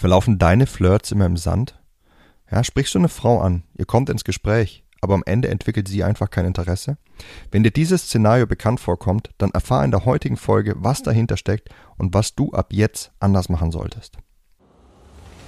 Verlaufen deine Flirts immer im Sand? Ja, sprichst du eine Frau an, ihr kommt ins Gespräch, aber am Ende entwickelt sie einfach kein Interesse? Wenn dir dieses Szenario bekannt vorkommt, dann erfahr in der heutigen Folge, was dahinter steckt und was du ab jetzt anders machen solltest.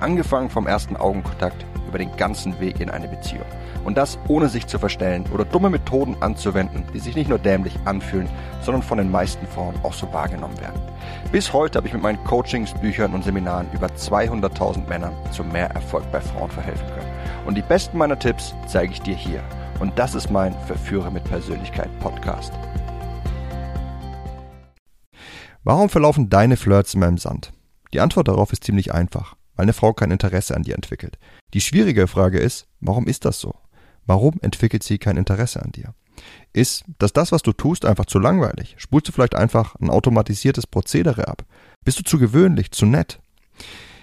Angefangen vom ersten Augenkontakt über den ganzen Weg in eine Beziehung. Und das ohne sich zu verstellen oder dumme Methoden anzuwenden, die sich nicht nur dämlich anfühlen, sondern von den meisten Frauen auch so wahrgenommen werden. Bis heute habe ich mit meinen Coachings, Büchern und Seminaren über 200.000 Männern zu mehr Erfolg bei Frauen verhelfen können. Und die besten meiner Tipps zeige ich dir hier. Und das ist mein Verführer mit Persönlichkeit Podcast. Warum verlaufen deine Flirts immer im Sand? Die Antwort darauf ist ziemlich einfach, weil eine Frau kein Interesse an dir entwickelt. Die schwierige Frage ist, warum ist das so? Warum entwickelt sie kein Interesse an dir? Ist, dass das, was du tust, einfach zu langweilig? Spulst du vielleicht einfach ein automatisiertes Prozedere ab? Bist du zu gewöhnlich, zu nett?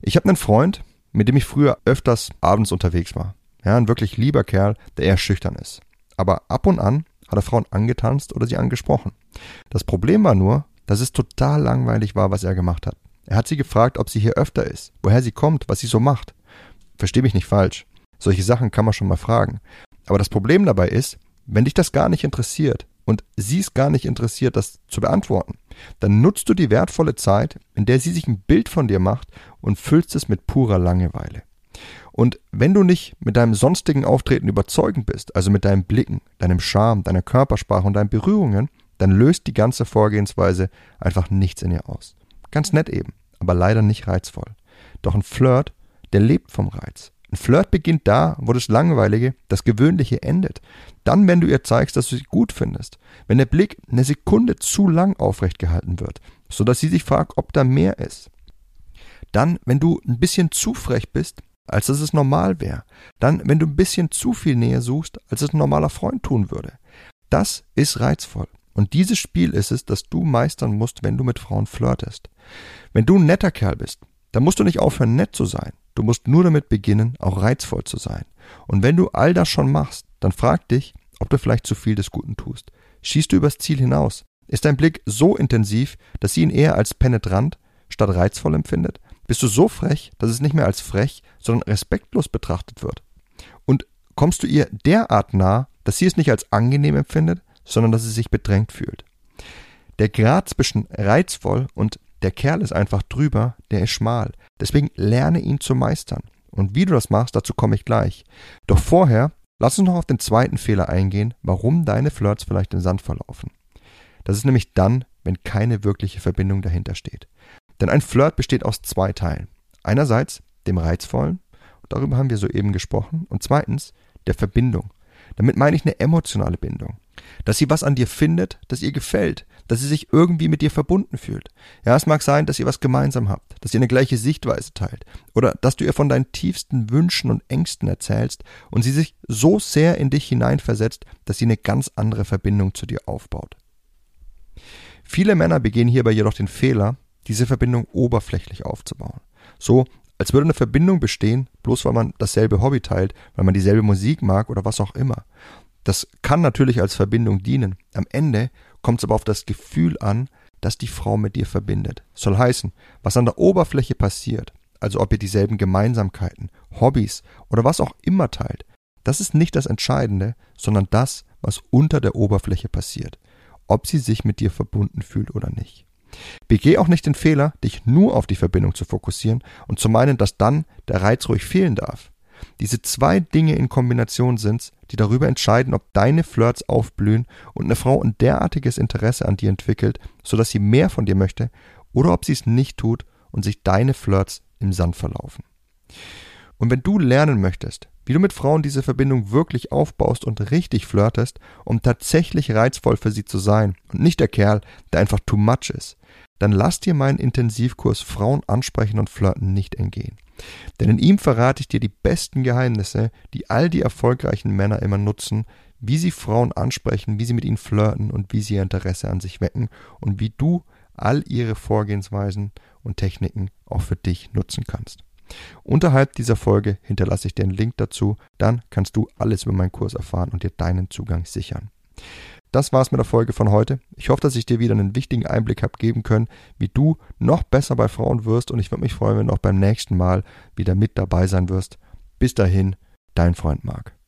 Ich habe einen Freund, mit dem ich früher öfters abends unterwegs war. Ja, ein wirklich lieber Kerl, der eher schüchtern ist. Aber ab und an hat er Frauen angetanzt oder sie angesprochen. Das Problem war nur, dass es total langweilig war, was er gemacht hat. Er hat sie gefragt, ob sie hier öfter ist, woher sie kommt, was sie so macht. Versteh mich nicht falsch. Solche Sachen kann man schon mal fragen. Aber das Problem dabei ist, wenn dich das gar nicht interessiert und sie es gar nicht interessiert, das zu beantworten, dann nutzt du die wertvolle Zeit, in der sie sich ein Bild von dir macht und füllst es mit purer Langeweile. Und wenn du nicht mit deinem sonstigen Auftreten überzeugend bist, also mit deinen Blicken, deinem Charme, deiner Körpersprache und deinen Berührungen, dann löst die ganze Vorgehensweise einfach nichts in ihr aus. Ganz nett eben, aber leider nicht reizvoll. Doch ein Flirt, der lebt vom Reiz. Ein Flirt beginnt da, wo das Langweilige, das Gewöhnliche endet. Dann, wenn du ihr zeigst, dass du sie gut findest. Wenn der Blick eine Sekunde zu lang aufrecht gehalten wird, sodass sie sich fragt, ob da mehr ist. Dann, wenn du ein bisschen zu frech bist, als dass es normal wäre. Dann, wenn du ein bisschen zu viel Nähe suchst, als es ein normaler Freund tun würde. Das ist reizvoll. Und dieses Spiel ist es, das du meistern musst, wenn du mit Frauen flirtest. Wenn du ein netter Kerl bist, dann musst du nicht aufhören, nett zu sein. Du musst nur damit beginnen, auch reizvoll zu sein. Und wenn du all das schon machst, dann frag dich, ob du vielleicht zu viel des Guten tust. Schießt du übers Ziel hinaus? Ist dein Blick so intensiv, dass sie ihn eher als penetrant statt reizvoll empfindet? Bist du so frech, dass es nicht mehr als frech, sondern respektlos betrachtet wird? Und kommst du ihr derart nah, dass sie es nicht als angenehm empfindet, sondern dass sie sich bedrängt fühlt? Der Grad zwischen reizvoll und der Kerl ist einfach drüber, der ist schmal. Deswegen lerne ihn zu meistern. Und wie du das machst, dazu komme ich gleich. Doch vorher, lass uns noch auf den zweiten Fehler eingehen, warum deine Flirts vielleicht im Sand verlaufen. Das ist nämlich dann, wenn keine wirkliche Verbindung dahinter steht. Denn ein Flirt besteht aus zwei Teilen. Einerseits dem Reizvollen, darüber haben wir soeben gesprochen, und zweitens der Verbindung. Damit meine ich eine emotionale Bindung. Dass sie was an dir findet, das ihr gefällt, dass sie sich irgendwie mit dir verbunden fühlt. Ja, es mag sein, dass ihr was gemeinsam habt, dass ihr eine gleiche Sichtweise teilt oder dass du ihr von deinen tiefsten Wünschen und Ängsten erzählst und sie sich so sehr in dich hineinversetzt, dass sie eine ganz andere Verbindung zu dir aufbaut. Viele Männer begehen hierbei jedoch den Fehler, diese Verbindung oberflächlich aufzubauen. So, als würde eine Verbindung bestehen, bloß weil man dasselbe Hobby teilt, weil man dieselbe Musik mag oder was auch immer. Das kann natürlich als Verbindung dienen. Am Ende kommt es aber auf das Gefühl an, das die Frau mit dir verbindet. Soll heißen, was an der Oberfläche passiert, also ob ihr dieselben Gemeinsamkeiten, Hobbys oder was auch immer teilt, das ist nicht das Entscheidende, sondern das, was unter der Oberfläche passiert, ob sie sich mit dir verbunden fühlt oder nicht. Begeh auch nicht den Fehler, dich nur auf die Verbindung zu fokussieren und zu meinen, dass dann der Reiz ruhig fehlen darf. Diese zwei Dinge in Kombination sind's, die darüber entscheiden, ob deine Flirts aufblühen und eine Frau ein derartiges Interesse an dir entwickelt, sodass sie mehr von dir möchte, oder ob sie es nicht tut und sich deine Flirts im Sand verlaufen. Und wenn du lernen möchtest, wie du mit Frauen diese Verbindung wirklich aufbaust und richtig flirtest, um tatsächlich reizvoll für sie zu sein und nicht der Kerl, der einfach too much ist, dann lass dir meinen Intensivkurs Frauen ansprechen und flirten nicht entgehen. Denn in ihm verrate ich dir die besten Geheimnisse, die all die erfolgreichen Männer immer nutzen, wie sie Frauen ansprechen, wie sie mit ihnen flirten und wie sie ihr Interesse an sich wecken und wie du all ihre Vorgehensweisen und Techniken auch für dich nutzen kannst. Unterhalb dieser Folge hinterlasse ich dir einen Link dazu, dann kannst du alles über meinen Kurs erfahren und dir deinen Zugang sichern. Das war's mit der Folge von heute. Ich hoffe, dass ich dir wieder einen wichtigen Einblick habe geben können, wie du noch besser bei Frauen wirst und ich würde mich freuen, wenn du auch beim nächsten Mal wieder mit dabei sein wirst. Bis dahin, dein Freund Marc.